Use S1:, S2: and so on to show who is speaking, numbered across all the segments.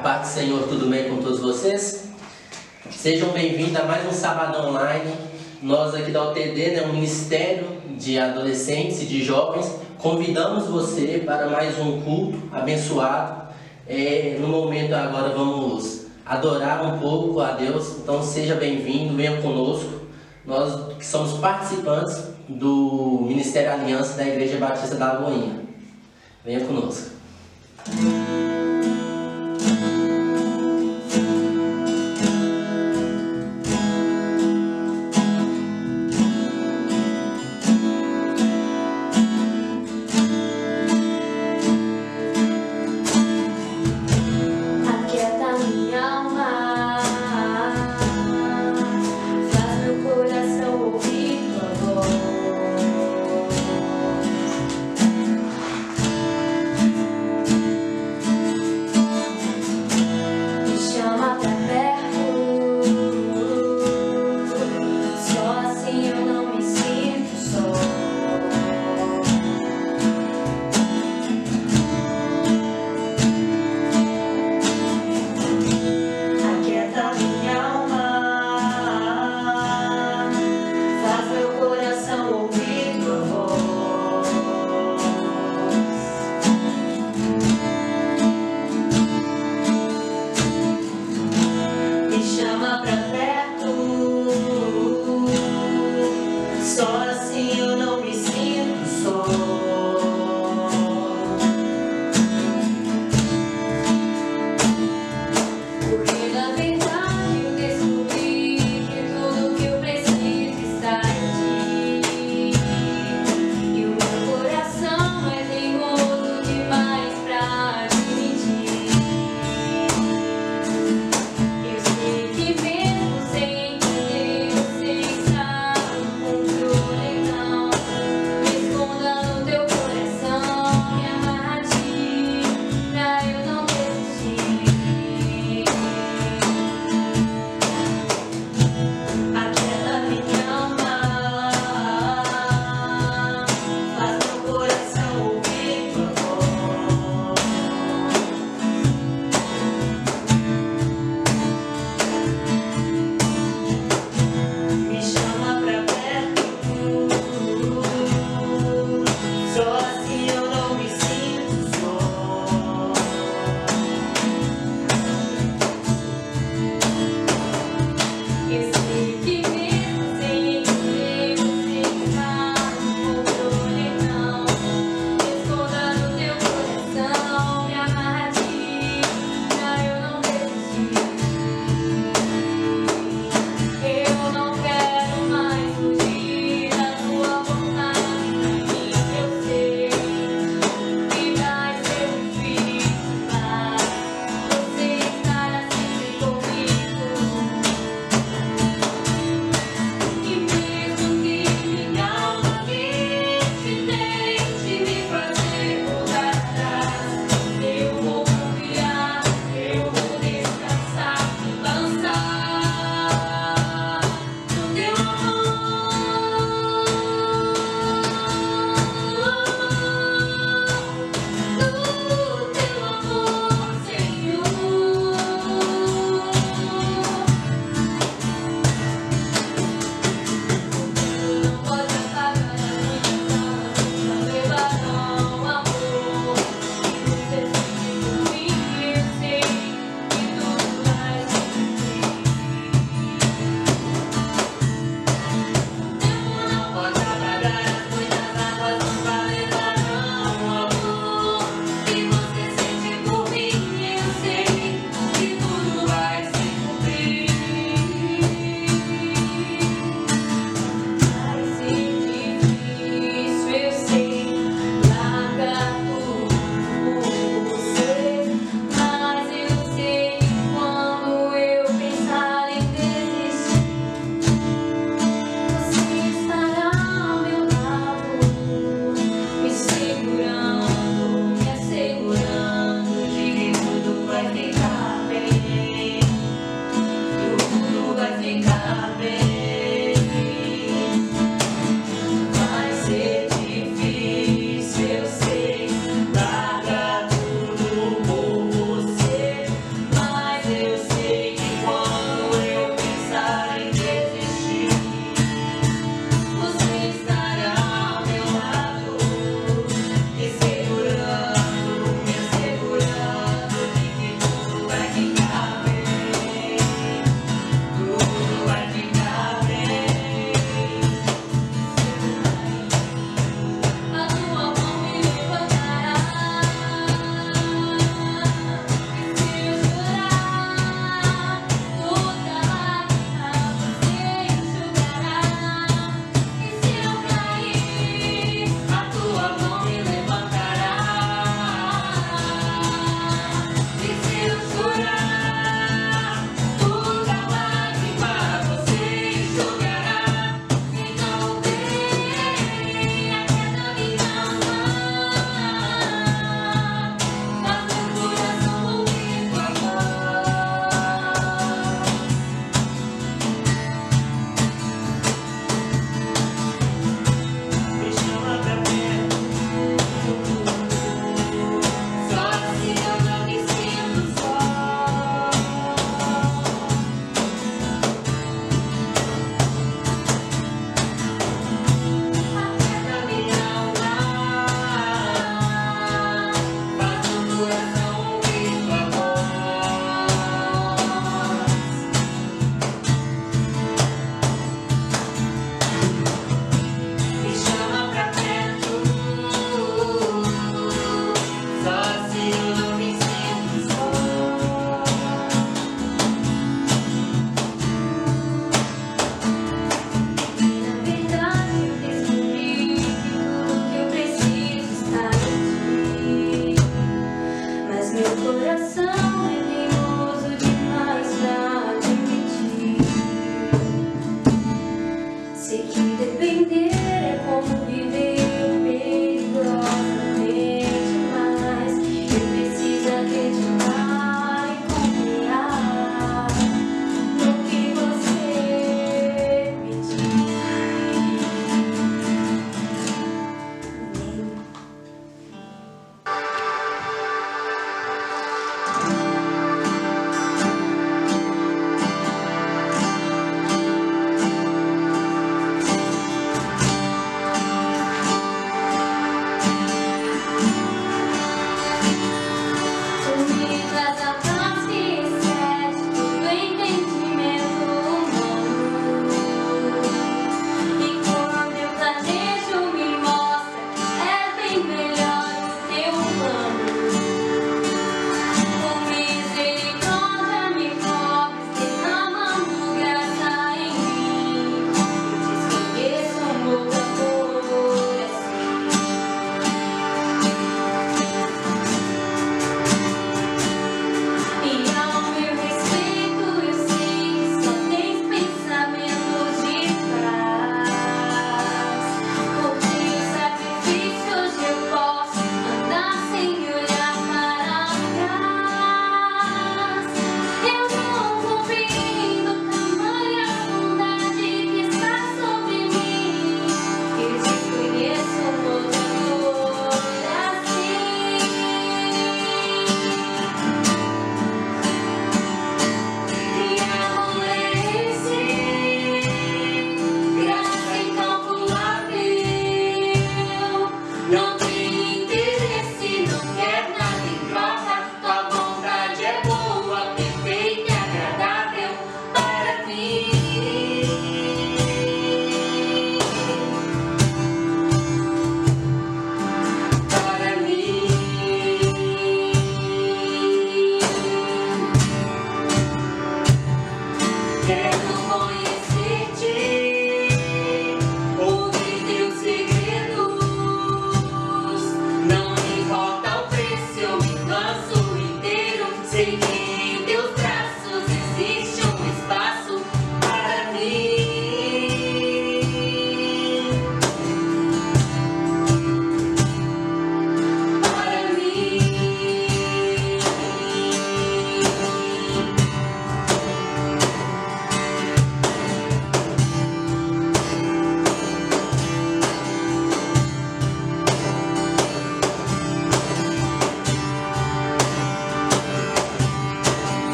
S1: paz do Senhor, tudo bem com todos vocês? Sejam bem-vindos a mais um Sábado Online. Nós aqui da UTD, né, um Ministério de Adolescentes e de Jovens, convidamos você para mais um culto abençoado. É, no momento agora vamos adorar um pouco a Deus, então seja bem-vindo, venha conosco. Nós que somos participantes do Ministério Aliança da Igreja Batista da Lagoinha. Venha conosco.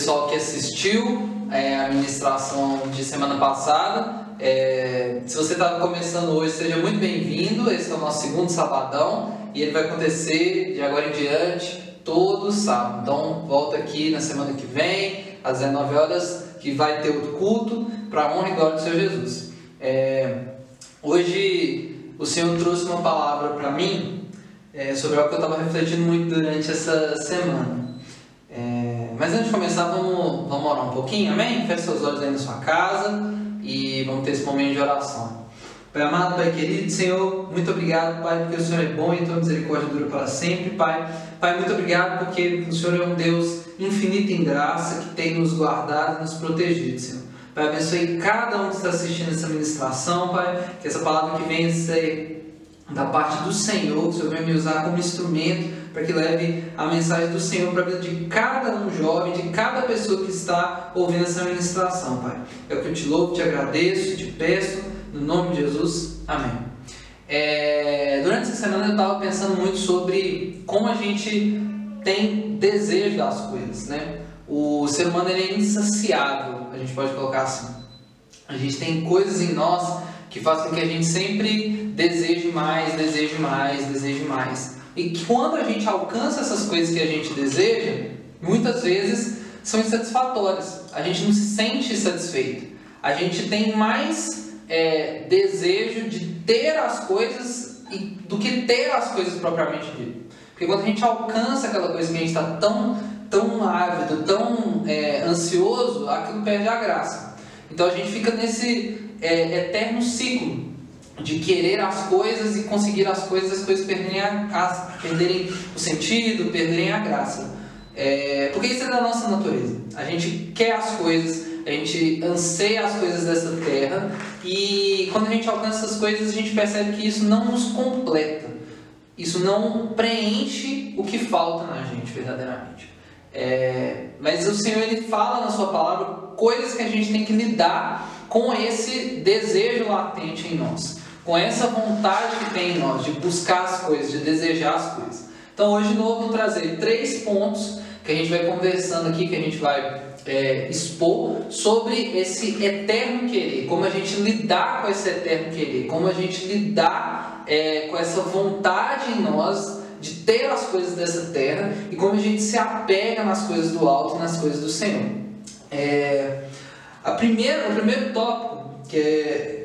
S2: Pessoal que assistiu é, a ministração de semana passada. É, se você está começando hoje, seja muito bem-vindo. Esse é o nosso segundo sabadão e ele vai acontecer de agora em diante todo sábado. Então, volta aqui na semana que vem, às 19 horas, que vai ter outro culto para a honra e glória do Senhor Jesus. É, hoje, o Senhor trouxe uma palavra para mim é, sobre algo que eu estava refletindo muito durante essa semana. Mas antes de começar, vamos, vamos orar um pouquinho, amém? Feche seus olhos aí na sua casa e vamos ter esse momento de oração. Pai amado, Pai querido, Senhor, muito obrigado, Pai, porque o Senhor é bom e tua misericórdia dura para sempre, Pai. Pai, muito obrigado porque o Senhor é um Deus infinito em graça que tem nos guardado e nos protegido, Senhor. Pai, abençoe cada um que está assistindo essa ministração, Pai, que essa palavra que venha ser da parte do Senhor, que o Senhor venha me usar como instrumento para que leve a mensagem do Senhor para a vida de cada um jovem, de cada pessoa que está ouvindo essa ministração, Pai. É o que eu te louvo, te agradeço, te peço, no nome de Jesus. Amém. É, durante essa semana eu estava pensando muito sobre como a gente tem desejo das coisas, né? O ser humano é insaciável, a gente pode colocar assim. A gente tem coisas em nós que fazem com que a gente sempre deseje mais, deseje mais, deseje mais. E quando a gente alcança essas coisas que a gente deseja, muitas vezes são insatisfatórias. A gente não se sente satisfeito. A gente tem mais é, desejo de ter as coisas do que ter as coisas propriamente dito. Porque quando a gente alcança aquela coisa que a gente está tão, tão ávido, tão é, ansioso, aquilo perde a graça. Então a gente fica nesse é, eterno ciclo de querer as coisas e conseguir as coisas, as coisas perderem, a, perderem o sentido, perderem a graça. É, porque isso é da nossa natureza. A gente quer as coisas, a gente anseia as coisas dessa terra e quando a gente alcança essas coisas, a gente percebe que isso não nos completa. Isso não preenche o que falta na gente verdadeiramente. É, mas o Senhor ele fala na sua palavra coisas que a gente tem que lidar com esse desejo latente em nós com essa vontade que tem em nós de buscar as coisas, de desejar as coisas. Então hoje de novo vou trazer três pontos que a gente vai conversando aqui, que a gente vai é, expor sobre esse eterno querer, como a gente lidar com esse eterno querer, como a gente lidar é, com essa vontade em nós de ter as coisas dessa terra e como a gente se apega nas coisas do alto, nas coisas do Senhor. É, a primeira, o primeiro tópico que é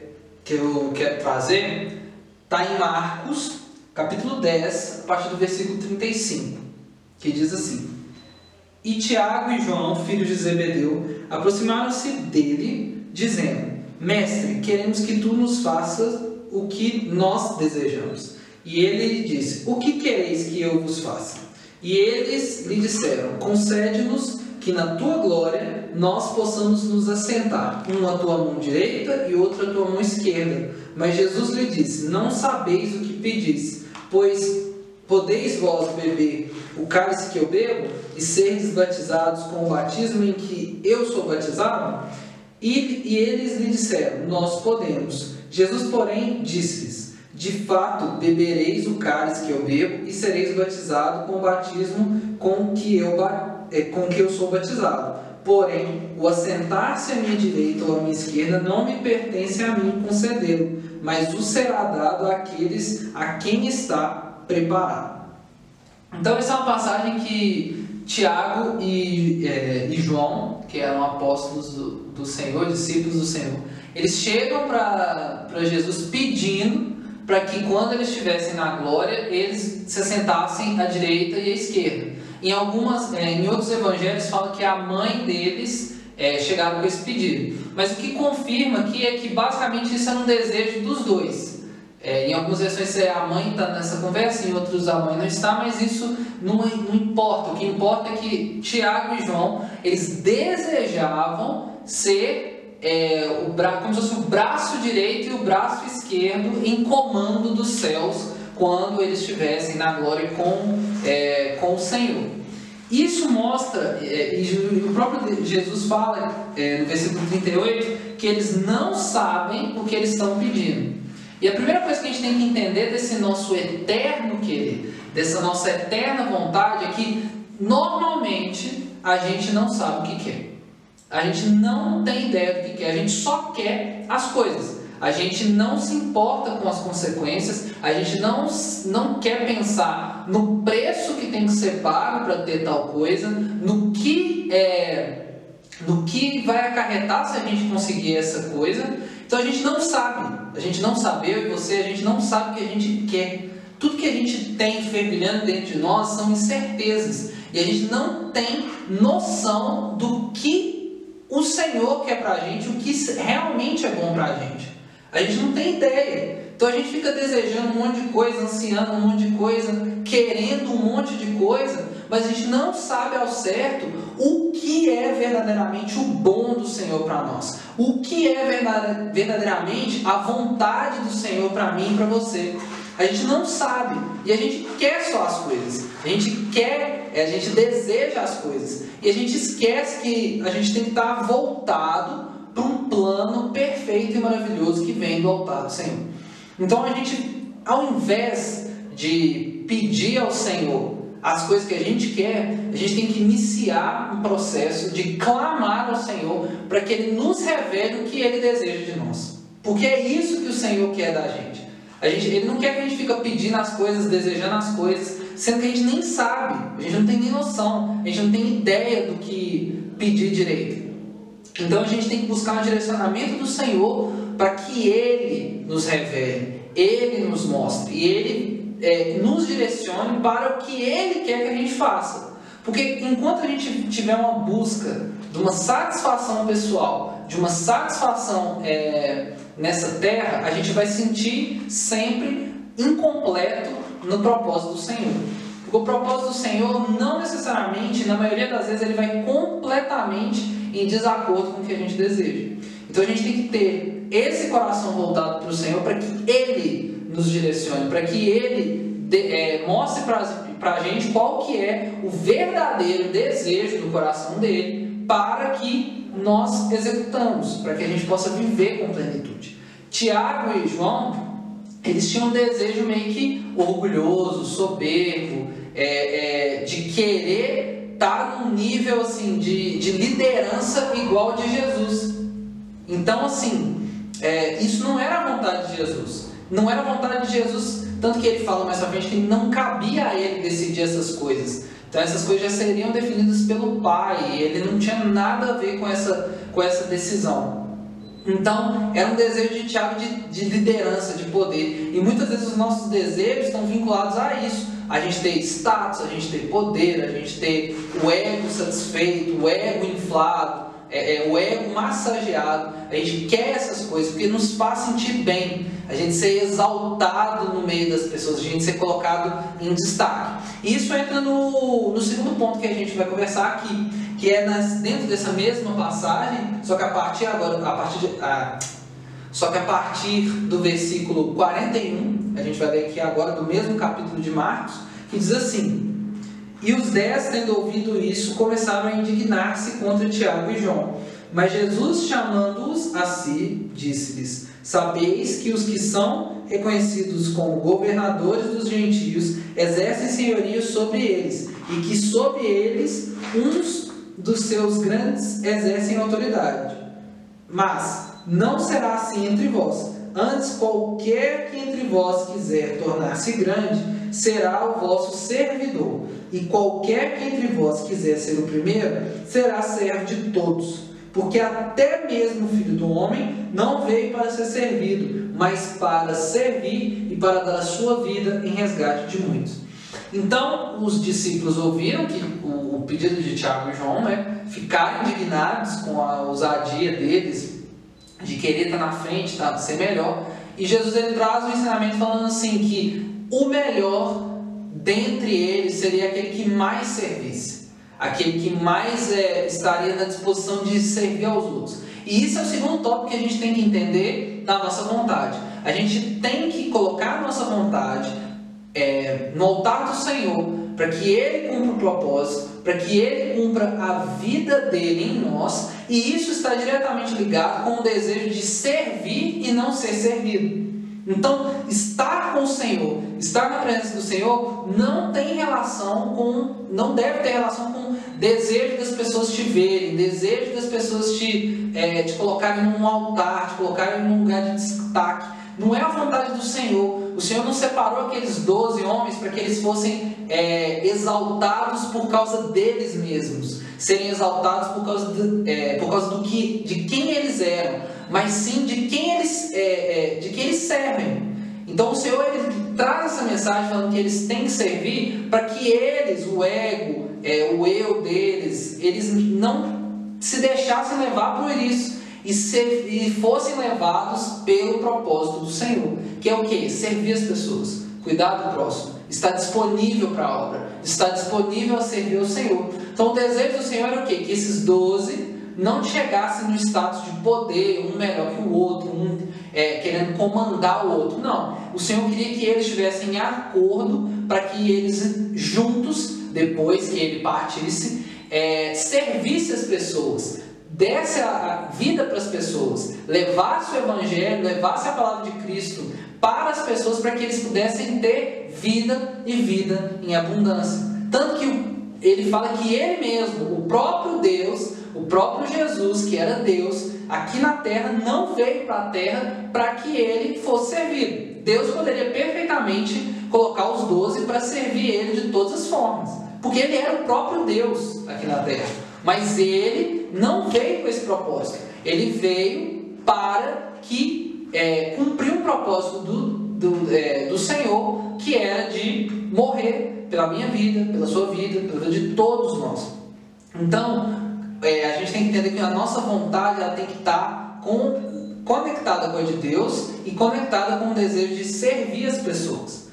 S2: que eu quero trazer está em Marcos, capítulo 10, a partir do versículo 35, que diz assim: E Tiago e João, filhos de Zebedeu, aproximaram-se dele, dizendo: Mestre, queremos que tu nos faças o que nós desejamos. E ele disse: O que quereis que eu vos faça? E eles lhe disseram: Concede-nos que na tua glória nós possamos nos assentar, um à tua mão direita e outro à tua mão esquerda. Mas Jesus lhe disse: Não sabeis o que pedis, pois podeis vós beber o cálice que eu bebo e seres batizados com o batismo em que eu sou batizado? E, e eles lhe disseram: Nós podemos. Jesus, porém, disse-lhes: De fato, bebereis o cálice que eu bebo e sereis batizados com o batismo com que eu com que eu sou batizado. Porém, o assentar-se à minha direita ou à minha esquerda não me pertence a mim concedê-lo, mas o será dado àqueles a quem está preparado. Então, essa é uma passagem que Tiago e, é, e João, que eram apóstolos do, do Senhor, discípulos do Senhor, eles chegam para Jesus pedindo para que quando eles estivessem na glória, eles se assentassem à direita e à esquerda. Em, algumas, é, em outros evangelhos fala que a mãe deles é, chegaram com esse pedido. Mas o que confirma aqui é que basicamente isso era um desejo dos dois. É, em algumas versões é a mãe está nessa conversa, em outros a mãe não está, mas isso não, não importa. O que importa é que Tiago e João eles desejavam ser é, o bra como se fosse o braço direito e o braço esquerdo em comando dos céus quando eles estivessem na glória com, é, com o Senhor. Isso mostra, é, e o próprio Jesus fala é, no versículo 38, que eles não sabem o que eles estão pedindo. E a primeira coisa que a gente tem que entender desse nosso eterno querer, dessa nossa eterna vontade é que normalmente a gente não sabe o que quer. A gente não tem ideia do que quer, a gente só quer as coisas. A gente não se importa com as consequências, a gente não, não quer pensar no preço que tem que ser pago para ter tal coisa, no que é, no que vai acarretar se a gente conseguir essa coisa. Então a gente não sabe, a gente não sabe, eu e você, a gente não sabe o que a gente quer. Tudo que a gente tem fervilhando dentro de nós são incertezas. E a gente não tem noção do que o Senhor quer pra gente, o que realmente é bom pra gente. A gente não tem ideia. Então a gente fica desejando um monte de coisa, ansiando um monte de coisa, querendo um monte de coisa, mas a gente não sabe ao certo o que é verdadeiramente o bom do Senhor para nós. O que é verdadeiramente a vontade do Senhor para mim e para você. A gente não sabe e a gente quer só as coisas. A gente quer, a gente deseja as coisas e a gente esquece que a gente tem que estar voltado para um plano perfeito e maravilhoso que vem do altar do Senhor. Então a gente, ao invés de pedir ao Senhor as coisas que a gente quer, a gente tem que iniciar um processo de clamar ao Senhor para que Ele nos revele o que Ele deseja de nós. Porque é isso que o Senhor quer da gente. A gente ele não quer que a gente fique pedindo as coisas, desejando as coisas, sendo que a gente nem sabe, a gente não tem nem noção, a gente não tem ideia do que pedir direito. Então a gente tem que buscar um direcionamento do Senhor para que Ele nos revele, Ele nos mostre Ele é, nos direcione para o que Ele quer que a gente faça. Porque enquanto a gente tiver uma busca de uma satisfação pessoal, de uma satisfação é, nessa terra, a gente vai sentir sempre incompleto no propósito do Senhor. Porque o propósito do Senhor não necessariamente, na maioria das vezes, ele vai completamente em desacordo com o que a gente deseja. Então a gente tem que ter esse coração voltado para o Senhor para que Ele nos direcione, para que Ele de, é, mostre para a gente qual que é o verdadeiro desejo do coração dele para que nós executamos, para que a gente possa viver com plenitude. Tiago e João, eles tinham um desejo meio que orgulhoso, soberbo, é, é, de querer estar num nível assim de, de liderança igual de Jesus. Então, assim, é, isso não era a vontade de Jesus. Não era a vontade de Jesus, tanto que ele fala mais pra frente que não cabia a ele decidir essas coisas. Então essas coisas já seriam definidas pelo pai, ele não tinha nada a ver com essa, com essa decisão. Então, era um desejo de Tiago de, de liderança, de poder. E muitas vezes os nossos desejos estão vinculados a isso. A gente ter status, a gente ter poder, a gente ter o ego satisfeito, o ego inflado, é, é, o ego massageado. A gente quer essas coisas porque nos faz sentir bem. A gente ser exaltado no meio das pessoas, a gente ser colocado em destaque. E isso entra no, no segundo ponto que a gente vai conversar aqui, que é nas, dentro dessa mesma passagem, só que a partir agora, a partir de, a, só que a partir do versículo 41, a gente vai ler aqui agora do mesmo capítulo de Marcos, que diz assim: e os dez, tendo ouvido isso, começaram a indignar-se contra Tiago e João. Mas Jesus, chamando-os a si, disse-lhes: Sabeis que os que são reconhecidos como governadores dos gentios exercem senhorio sobre eles, e que sobre eles uns dos seus grandes exercem autoridade. Mas não será assim entre vós. Antes, qualquer que entre vós quiser tornar-se grande, será o vosso servidor e qualquer que entre vós quiser ser o primeiro, será servo de todos. Porque até mesmo o filho do homem não veio para ser servido, mas para servir e para dar a sua vida em resgate de muitos. Então, os discípulos ouviram que o, pedido de Tiago e João, né, ficaram indignados com a ousadia deles de querer estar na frente, tá, ser melhor. E Jesus ele traz um ensinamento falando assim que o melhor dentre eles seria aquele que mais servisse, aquele que mais é, estaria na disposição de servir aos outros. E isso é o segundo tópico que a gente tem que entender da nossa vontade. A gente tem que colocar a nossa vontade é, no altar do Senhor, para que Ele cumpra o propósito, para que Ele cumpra a vida dele em nós, e isso está diretamente ligado com o desejo de servir e não ser servido. Então, estar com o Senhor, estar na presença do Senhor, não tem relação com, não deve ter relação com desejo das pessoas te verem, desejo das pessoas te, é, te colocarem num altar, te colocarem num lugar de destaque. Não é a vontade do Senhor. O Senhor não separou aqueles doze homens para que eles fossem é, exaltados por causa deles mesmos, serem exaltados por causa, de, é, por causa do que, de quem eles eram, mas sim de quem eles, é, é, de quem eles servem. Então o Senhor ele traz essa mensagem falando que eles têm que servir para que eles, o ego, é, o eu deles, eles não se deixassem levar por isso e, ser, e fossem levados pelo propósito do Senhor, que é o que? Servir as pessoas, cuidar do próximo, estar disponível para a obra, estar disponível a servir ao Senhor. Então o desejo do Senhor é o que? Que esses doze não chegassem no status de poder, um melhor que o outro, um é, querendo comandar o outro. Não. O Senhor queria que eles estivessem em acordo para que eles juntos, depois que ele partisse, é, servissem as pessoas, desse a vida para as pessoas, levasse o Evangelho, levasse a palavra de Cristo para as pessoas, para que eles pudessem ter vida e vida em abundância. Tanto que ele fala que ele mesmo, o próprio Deus, o próprio Jesus, que era Deus, aqui na terra, não veio para a terra para que ele fosse servido. Deus poderia perfeitamente colocar os doze para servir ele de todas as formas, porque ele era o próprio Deus aqui na terra. Mas ele não veio com esse propósito. Ele veio para que é, cumprir um propósito do, do, é, do Senhor, que era de morrer pela minha vida, pela sua vida, pela vida de todos nós. Então, é, a gente tem que entender que a nossa vontade ela tem que estar com, conectada com a de Deus e conectada com o desejo de servir as pessoas.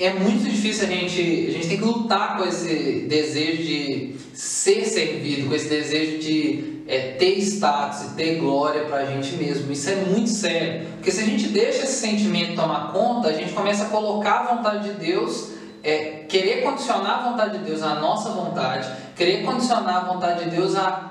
S2: É muito difícil a gente, a gente tem que lutar com esse desejo de ser servido, com esse desejo de é, ter status e ter glória para a gente mesmo. Isso é muito sério, porque se a gente deixa esse sentimento tomar conta, a gente começa a colocar a vontade de Deus é querer condicionar a vontade de Deus à nossa vontade, querer condicionar a vontade de Deus a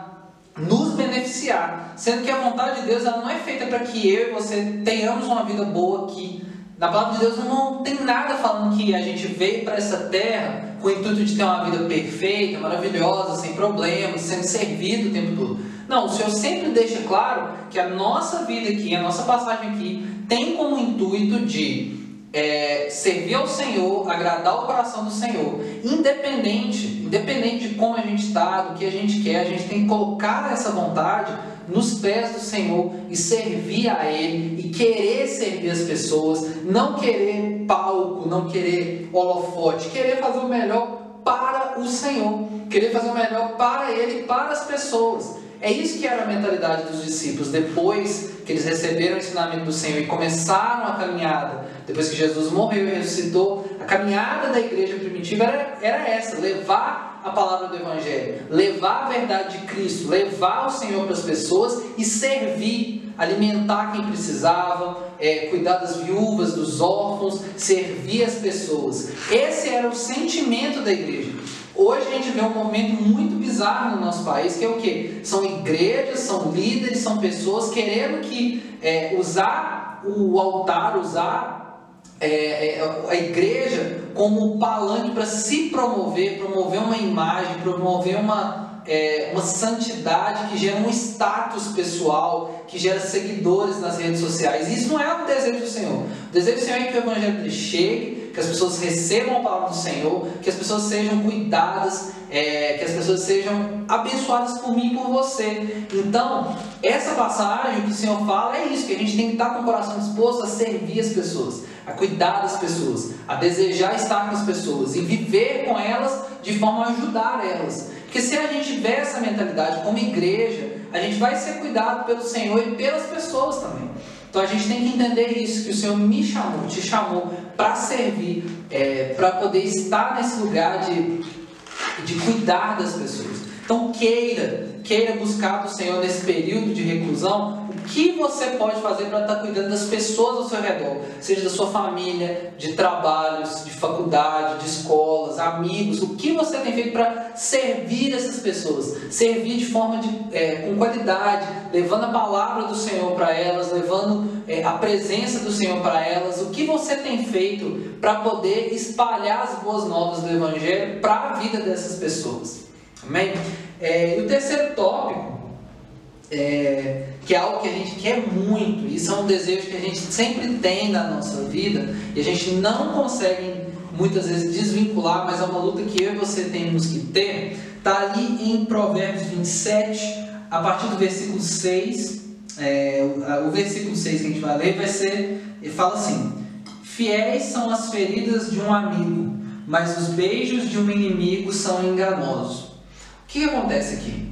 S2: nos beneficiar, sendo que a vontade de Deus ela não é feita para que eu e você tenhamos uma vida boa aqui. Na palavra de Deus não tem nada falando que a gente veio para essa terra com o intuito de ter uma vida perfeita, maravilhosa, sem problemas, sendo servido o tempo todo. Não, o Senhor sempre deixa claro que a nossa vida aqui, a nossa passagem aqui, tem como intuito de é, servir ao Senhor, agradar o coração do Senhor, independente, independente de como a gente está, do que a gente quer, a gente tem que colocar essa vontade nos pés do Senhor e servir a Ele e querer servir as pessoas, não querer palco, não querer holofote, querer fazer o melhor para o Senhor, querer fazer o melhor para Ele e para as pessoas. É isso que era a mentalidade dos discípulos depois que eles receberam o ensinamento do Senhor e começaram a caminhada, depois que Jesus morreu e ressuscitou, a caminhada da igreja primitiva era, era essa: levar a palavra do Evangelho, levar a verdade de Cristo, levar o Senhor para as pessoas e servir, alimentar quem precisava, é, cuidar das viúvas, dos órfãos, servir as pessoas. Esse era o sentimento da igreja. Hoje a gente vê um movimento muito bizarro no nosso país, que é o que? São igrejas, são líderes, são pessoas querendo que é, usar o altar, usar é, é, a igreja como um palanque para se promover, promover uma imagem, promover uma, é, uma santidade que gera um status pessoal, que gera seguidores nas redes sociais. Isso não é o desejo do Senhor. O desejo do Senhor é que o Evangelho chegue que as pessoas recebam a palavra do Senhor, que as pessoas sejam cuidadas, é, que as pessoas sejam abençoadas por mim e por você. Então, essa passagem que o Senhor fala é isso, que a gente tem que estar com o coração disposto a servir as pessoas, a cuidar das pessoas, a desejar estar com as pessoas e viver com elas de forma a ajudar elas. Porque se a gente tiver essa mentalidade como igreja, a gente vai ser cuidado pelo Senhor e pelas pessoas também. Então a gente tem que entender isso, que o Senhor me chamou, te chamou para servir, é, para poder estar nesse lugar de, de cuidar das pessoas. Então queira, queira buscar do Senhor nesse período de reclusão que você pode fazer para estar cuidando das pessoas ao seu redor, seja da sua família, de trabalhos, de faculdade, de escolas, amigos, o que você tem feito para servir essas pessoas, servir de forma de, é, com qualidade, levando a palavra do Senhor para elas, levando é, a presença do Senhor para elas, o que você tem feito para poder espalhar as boas novas do Evangelho para a vida dessas pessoas. Amém? É, e o terceiro tópico, é, que é algo que a gente quer muito, isso é um que a gente sempre tem na nossa vida e a gente não consegue muitas vezes desvincular, mas é uma luta que eu e você temos que ter, está ali em Provérbios 27, a partir do versículo 6. É, o, versículo 6 que a gente vai ler vai ser, ele fala assim: Fiéis são as feridas de um amigo, mas os beijos de um inimigo são enganosos. O que acontece aqui?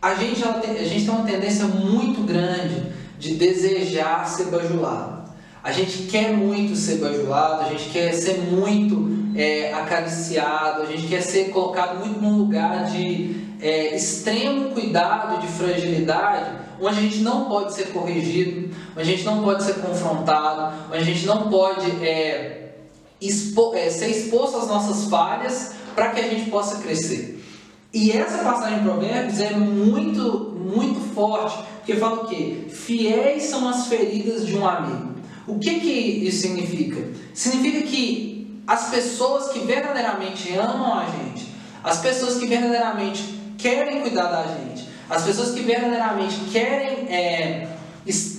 S2: A gente, a gente tem uma tendência muito grande de desejar ser bajulado. A gente quer muito ser bajulado, a gente quer ser muito é, acariciado, a gente quer ser colocado muito num lugar de é, extremo cuidado, de fragilidade, onde a gente não pode ser corrigido, onde a gente não pode ser confrontado, onde a gente não pode é, expo, é, ser exposto às nossas falhas para que a gente possa crescer. E essa passagem de Provérbios é muito, muito forte, porque fala o quê? Fiéis são as feridas de um amigo. O que, que isso significa? Significa que as pessoas que verdadeiramente amam a gente, as pessoas que verdadeiramente querem cuidar da gente, as pessoas que verdadeiramente querem é,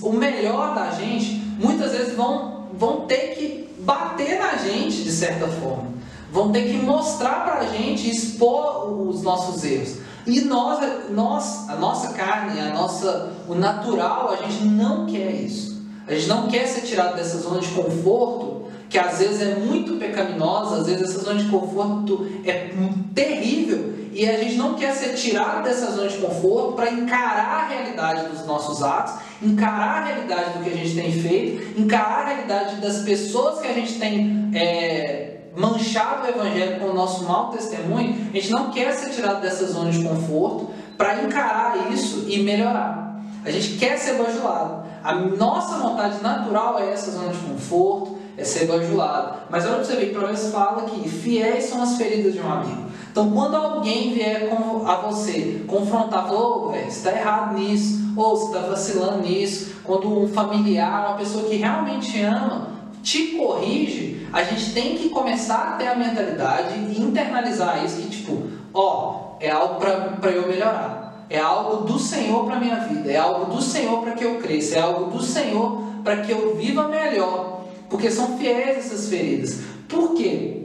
S2: o melhor da gente, muitas vezes vão, vão ter que bater na gente de certa forma vão ter que mostrar para a gente, expor os nossos erros. E nós, nós, a nossa carne, a nossa, o natural, a gente não quer isso. A gente não quer ser tirado dessa zona de conforto, que às vezes é muito pecaminosa, às vezes essa zona de conforto é terrível, e a gente não quer ser tirado dessa zona de conforto para encarar a realidade dos nossos atos, encarar a realidade do que a gente tem feito, encarar a realidade das pessoas que a gente tem é, manchado o evangelho com o nosso mau testemunho, a gente não quer ser tirado dessa zona de conforto para encarar isso e melhorar. A gente quer ser bajulado. A nossa vontade natural é essa zona de conforto, é ser bajulado. Mas olha para você ver fala que fiéis são as feridas de um amigo. Então, quando alguém vier a você confrontar, falar, oh, você está errado nisso, ou você está vacilando nisso, quando um familiar, uma pessoa que realmente ama, te corrige, a gente tem que começar a ter a mentalidade e internalizar isso que tipo, ó, é algo para eu melhorar. É algo do Senhor para minha vida, é algo do Senhor para que eu cresça, é algo do Senhor para que eu viva melhor, porque são fiéis essas feridas. Por quê?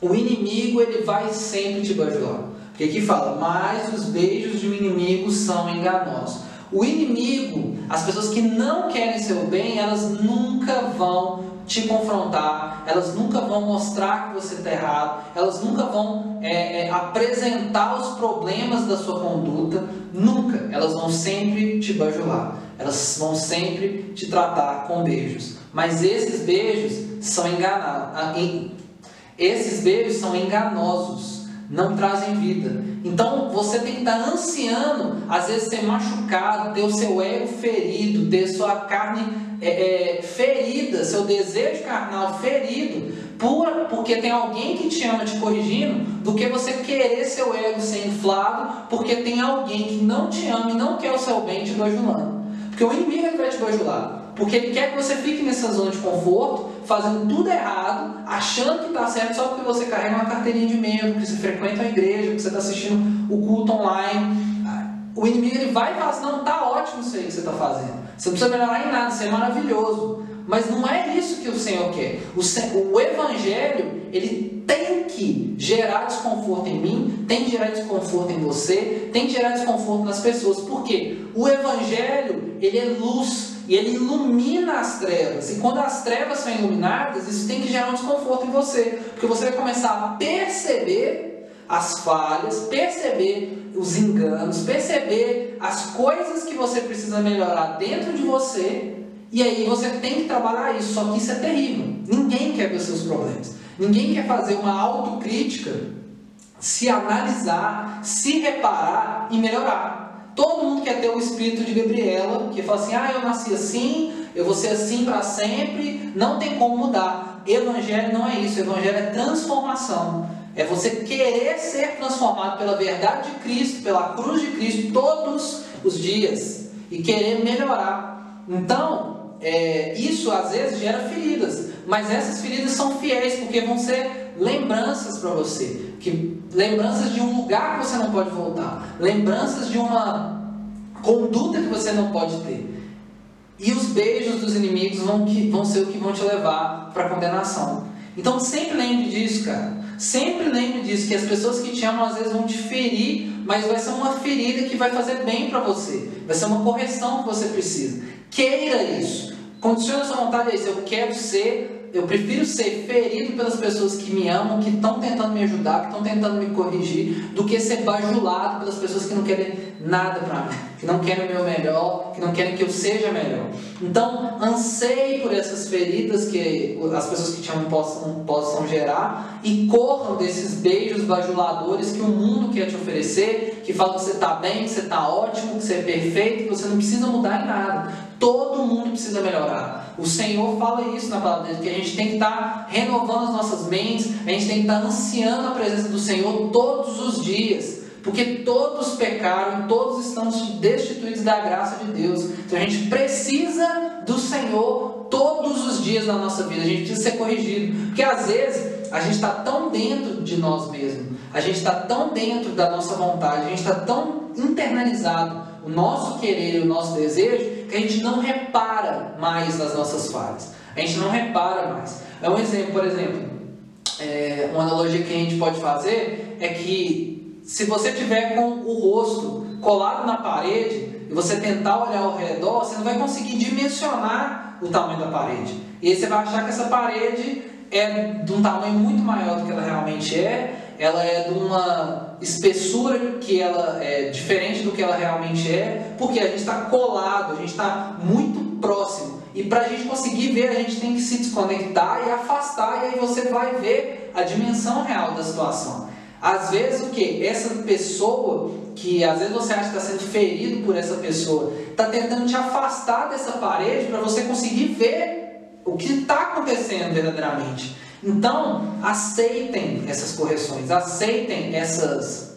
S2: O inimigo ele vai sempre te bajular. Porque aqui fala, mas os beijos de um inimigo são enganosos. O inimigo, as pessoas que não querem seu bem, elas nunca vão te confrontar, elas nunca vão mostrar que você está errado, elas nunca vão é, é, apresentar os problemas da sua conduta, nunca. Elas vão sempre te bajular, elas vão sempre te tratar com beijos. Mas esses beijos são enganados, esses beijos são enganosos, não trazem vida. Então você tem que estar ansiando, às vezes ser machucado, ter o seu ego ferido, ter sua carne é, é, ferida, seu desejo carnal ferido, por, porque tem alguém que te ama te corrigindo, do que você querer seu ego ser inflado, porque tem alguém que não te ama e não quer o seu bem te bajulando. Porque o inimigo ele vai te bajular. Porque ele quer que você fique nessa zona de conforto, fazendo tudo errado, achando que está certo só porque você carrega uma carteirinha de membro, que você frequenta a igreja, que você está assistindo o culto online. O inimigo ele vai e fala assim, não, tá ótimo isso aí que você está fazendo. Você não precisa melhorar em nada, isso é maravilhoso. Mas não é isso que o Senhor quer. O, o Evangelho, ele tem que gerar desconforto em mim, tem que gerar desconforto em você, tem que gerar desconforto nas pessoas. Por quê? O Evangelho, ele é luz e ele ilumina as trevas. E quando as trevas são iluminadas, isso tem que gerar um desconforto em você. Porque você vai começar a perceber as falhas, perceber os enganos, perceber as coisas que você precisa melhorar dentro de você, e aí você tem que trabalhar isso. Só que isso é terrível. Ninguém quer ver os seus problemas. Ninguém quer fazer uma autocrítica, se analisar, se reparar e melhorar. Todo mundo quer ter o espírito de Gabriela, que fala assim: ah, eu nasci assim, eu vou ser assim para sempre, não tem como mudar. Evangelho não é isso, evangelho é transformação. É você querer ser transformado pela verdade de Cristo, pela cruz de Cristo, todos os dias e querer melhorar. Então, é, isso às vezes gera feridas, mas essas feridas são fiéis porque vão ser lembranças para você, que lembranças de um lugar que você não pode voltar, lembranças de uma conduta que você não pode ter. E os beijos dos inimigos vão, que, vão ser o que vão te levar para a condenação. Então sempre lembre disso, cara. Sempre lembre disso, que as pessoas que te amam às vezes vão te ferir, mas vai ser uma ferida que vai fazer bem para você. Vai ser uma correção que você precisa. Queira isso. Condicione a sua vontade a isso. Eu quero ser eu prefiro ser ferido pelas pessoas que me amam, que estão tentando me ajudar, que estão tentando me corrigir, do que ser bajulado pelas pessoas que não querem nada para mim, que não querem o meu melhor, que não querem que eu seja melhor. Então, anseie por essas feridas que as pessoas que te amam possam, possam gerar e corram desses beijos bajuladores que o mundo quer te oferecer, que falam que você está bem, que você está ótimo, que você é perfeito, que você não precisa mudar em nada. Todo mundo precisa melhorar. O Senhor fala isso na palavra dele, que a gente tem que estar tá renovando as nossas mentes, a gente tem que estar tá ansiando a presença do Senhor todos os dias. Porque todos pecaram, todos estão destituídos da graça de Deus. Então a gente precisa do Senhor todos os dias na nossa vida. A gente precisa ser corrigido. Porque às vezes a gente está tão dentro de nós mesmos, a gente está tão dentro da nossa vontade, a gente está tão internalizado o nosso querer e o nosso desejo a gente não repara mais nas nossas falhas. A gente não repara mais. É um exemplo, por exemplo, é, uma analogia que a gente pode fazer é que se você tiver com o rosto colado na parede e você tentar olhar ao redor, você não vai conseguir dimensionar o tamanho da parede. E aí você vai achar que essa parede é de um tamanho muito maior do que ela realmente é ela é de uma espessura que ela é diferente do que ela realmente é, porque a gente está colado, a gente está muito próximo. E para a gente conseguir ver, a gente tem que se desconectar e afastar, e aí você vai ver a dimensão real da situação. Às vezes o que? Essa pessoa, que às vezes você acha que está sendo ferido por essa pessoa, está tentando te afastar dessa parede para você conseguir ver o que está acontecendo verdadeiramente. Então, aceitem essas correções, aceitem essas,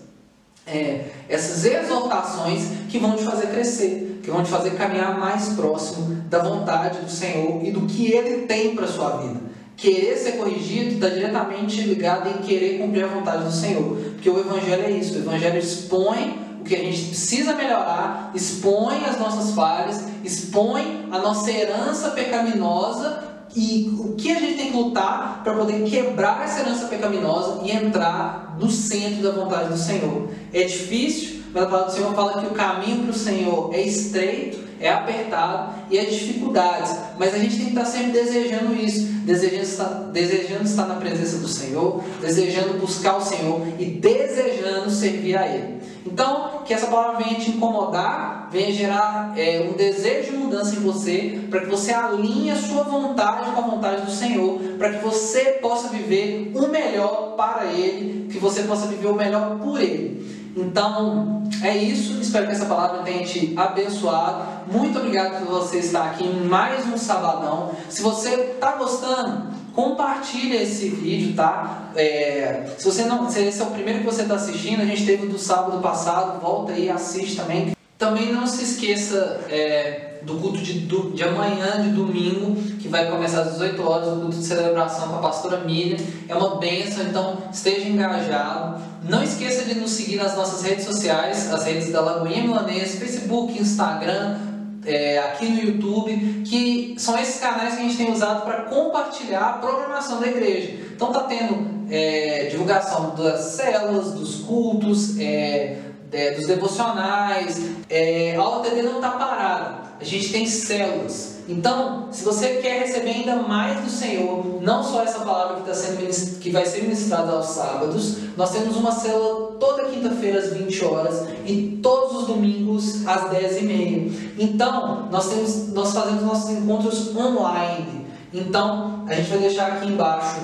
S2: é, essas exortações que vão te fazer crescer, que vão te fazer caminhar mais próximo da vontade do Senhor e do que Ele tem para a sua vida. Querer ser corrigido está diretamente ligado em querer cumprir a vontade do Senhor. Porque o Evangelho é isso, o Evangelho expõe o que a gente precisa melhorar, expõe as nossas falhas, expõe a nossa herança pecaminosa e o que a gente tem que lutar para poder quebrar essa herança pecaminosa e entrar no centro da vontade do Senhor. É difícil, mas a palavra do Senhor fala que o caminho para o Senhor é estreito, é apertado e é dificuldades. Mas a gente tem que estar sempre desejando isso, desejando estar, desejando estar na presença do Senhor, desejando buscar o Senhor e desejando servir a Ele. Então, que essa palavra venha te incomodar, venha gerar é, um desejo de mudança em você, para que você alinhe a sua vontade com a vontade do Senhor, para que você possa viver o melhor para Ele, que você possa viver o melhor por Ele. Então, é isso. Espero que essa palavra tenha te abençoado. Muito obrigado por você estar aqui em mais um sabadão. Se você está gostando, compartilha esse vídeo, tá? É, se você não, se esse é o primeiro que você está assistindo, a gente teve do sábado passado, volta aí, assiste também. Também não se esqueça é, do culto de, do, de amanhã, de domingo, que vai começar às 18 horas, o culto de celebração com a pastora Miriam. É uma benção, então esteja engajado. Não esqueça de nos seguir nas nossas redes sociais, as redes da Lagoinha Milanese, Facebook, Instagram, é, aqui no YouTube, que são esses canais que a gente tem usado para compartilhar a programação da igreja. Então está tendo é, divulgação das células, dos cultos, é, é dos devocionais. É, a aula TD não está parada. A gente tem células. Então, se você quer receber ainda mais do Senhor, não só essa palavra que, tá sendo que vai ser ministrada aos sábados, nós temos uma célula toda quinta-feira às 20 horas e todos os domingos às 10 e meia. Então, nós, temos, nós fazemos nossos encontros online. Então, a gente vai deixar aqui embaixo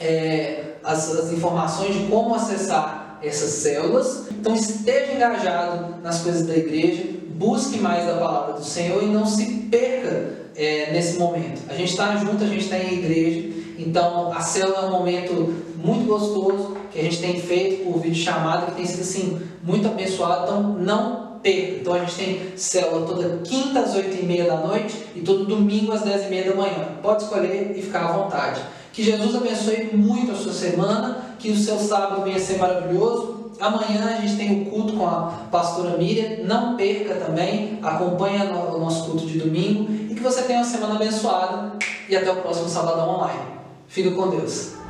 S2: é, as, as informações de como acessar essas células. Então esteja engajado nas coisas da igreja, busque mais a palavra do Senhor e não se perca é, nesse momento. A gente está junto, a gente está em igreja, então a célula é um momento muito gostoso que a gente tem feito por vídeo chamada, que tem sido assim muito abençoado. Então não perca. Então a gente tem célula toda quinta às 8 e meia da noite e todo domingo às 10 e meia da manhã. Pode escolher e ficar à vontade. Que Jesus abençoe muito a sua semana, que o seu sábado venha ser maravilhoso. Amanhã a gente tem o culto com a pastora Miriam. Não perca também, acompanhe o nosso culto de domingo e que você tenha uma semana abençoada e até o próximo Sabadão Online. Fique com Deus.